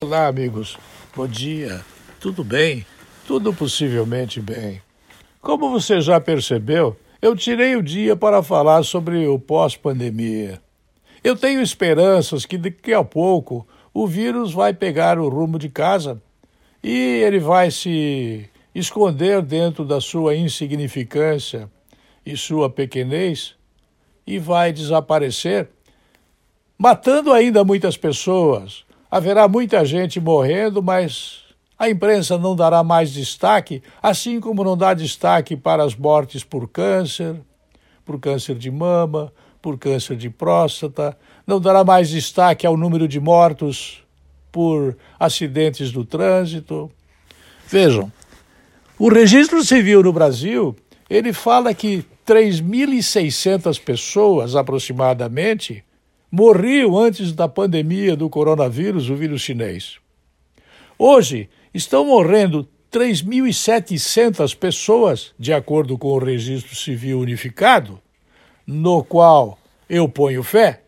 Olá, amigos. Bom dia. Tudo bem? Tudo possivelmente bem. Como você já percebeu, eu tirei o dia para falar sobre o pós-pandemia. Eu tenho esperanças que daqui a pouco o vírus vai pegar o rumo de casa e ele vai se esconder dentro da sua insignificância e sua pequenez e vai desaparecer, matando ainda muitas pessoas Haverá muita gente morrendo, mas a imprensa não dará mais destaque, assim como não dá destaque para as mortes por câncer, por câncer de mama, por câncer de próstata, não dará mais destaque ao número de mortos por acidentes do trânsito. Vejam, o registro civil no Brasil, ele fala que 3.600 pessoas aproximadamente morriam antes da pandemia do coronavírus, o vírus chinês. Hoje, estão morrendo 3.700 pessoas, de acordo com o Registro Civil Unificado, no qual eu ponho fé,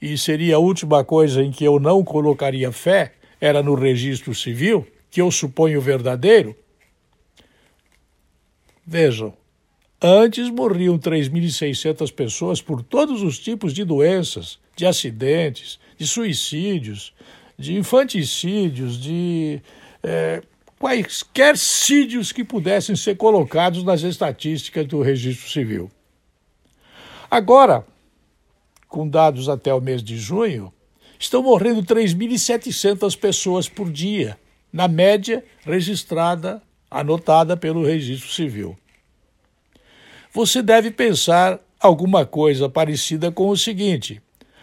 e seria a última coisa em que eu não colocaria fé, era no registro civil, que eu suponho verdadeiro. Vejam, Antes morriam 3.600 pessoas por todos os tipos de doenças, de acidentes, de suicídios, de infanticídios, de é, quaisquer sídios que pudessem ser colocados nas estatísticas do registro civil. Agora, com dados até o mês de junho, estão morrendo 3.700 pessoas por dia, na média registrada, anotada pelo registro civil você deve pensar alguma coisa parecida com o seguinte: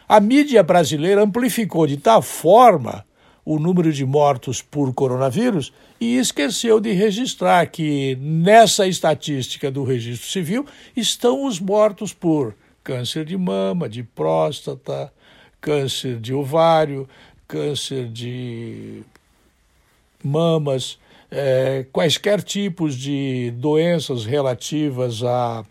a mídia brasileira amplificou de tal forma o número de mortos por coronavírus e esqueceu de registrar que nessa estatística do registro civil estão os mortos por câncer de mama, de próstata, câncer de ovário, câncer de mamas, é, quaisquer tipos de doenças relativas a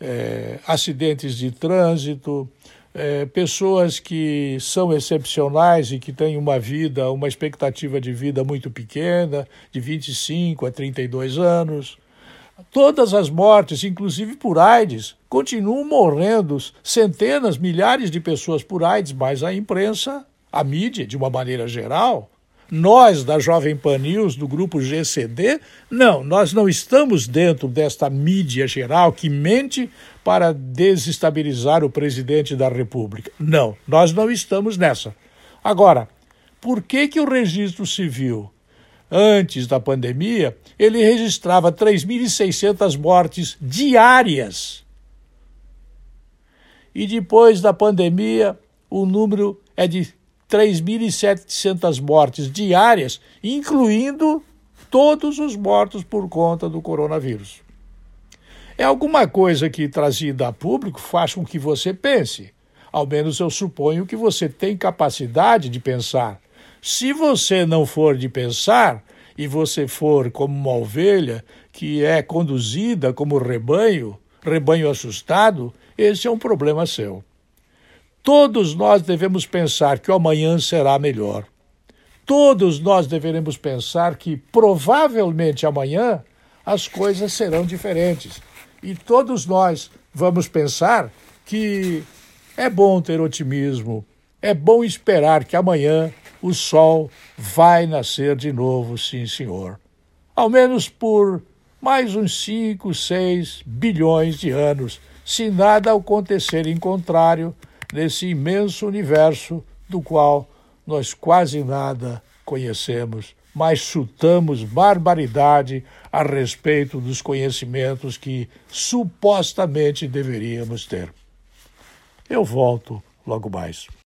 é, acidentes de trânsito, é, pessoas que são excepcionais e que têm uma vida, uma expectativa de vida muito pequena, de 25 a 32 anos. Todas as mortes, inclusive por AIDS, continuam morrendo centenas, milhares de pessoas por AIDS, mas a imprensa, a mídia, de uma maneira geral, nós, da Jovem Pan News, do grupo GCD, não, nós não estamos dentro desta mídia geral que mente para desestabilizar o presidente da República. Não, nós não estamos nessa. Agora, por que, que o registro civil, antes da pandemia, ele registrava 3.600 mortes diárias? E depois da pandemia, o número é de 3.700 mortes diárias, incluindo todos os mortos por conta do coronavírus. É alguma coisa que, trazida a público, faz com que você pense. Ao menos eu suponho que você tem capacidade de pensar. Se você não for de pensar, e você for como uma ovelha que é conduzida como rebanho, rebanho assustado, esse é um problema seu. Todos nós devemos pensar que o amanhã será melhor. Todos nós deveremos pensar que provavelmente amanhã as coisas serão diferentes. E todos nós vamos pensar que é bom ter otimismo, é bom esperar que amanhã o sol vai nascer de novo, sim, senhor. Ao menos por mais uns 5, 6 bilhões de anos, se nada acontecer em contrário nesse imenso universo do qual nós quase nada conhecemos, mas chutamos barbaridade a respeito dos conhecimentos que supostamente deveríamos ter. Eu volto logo mais.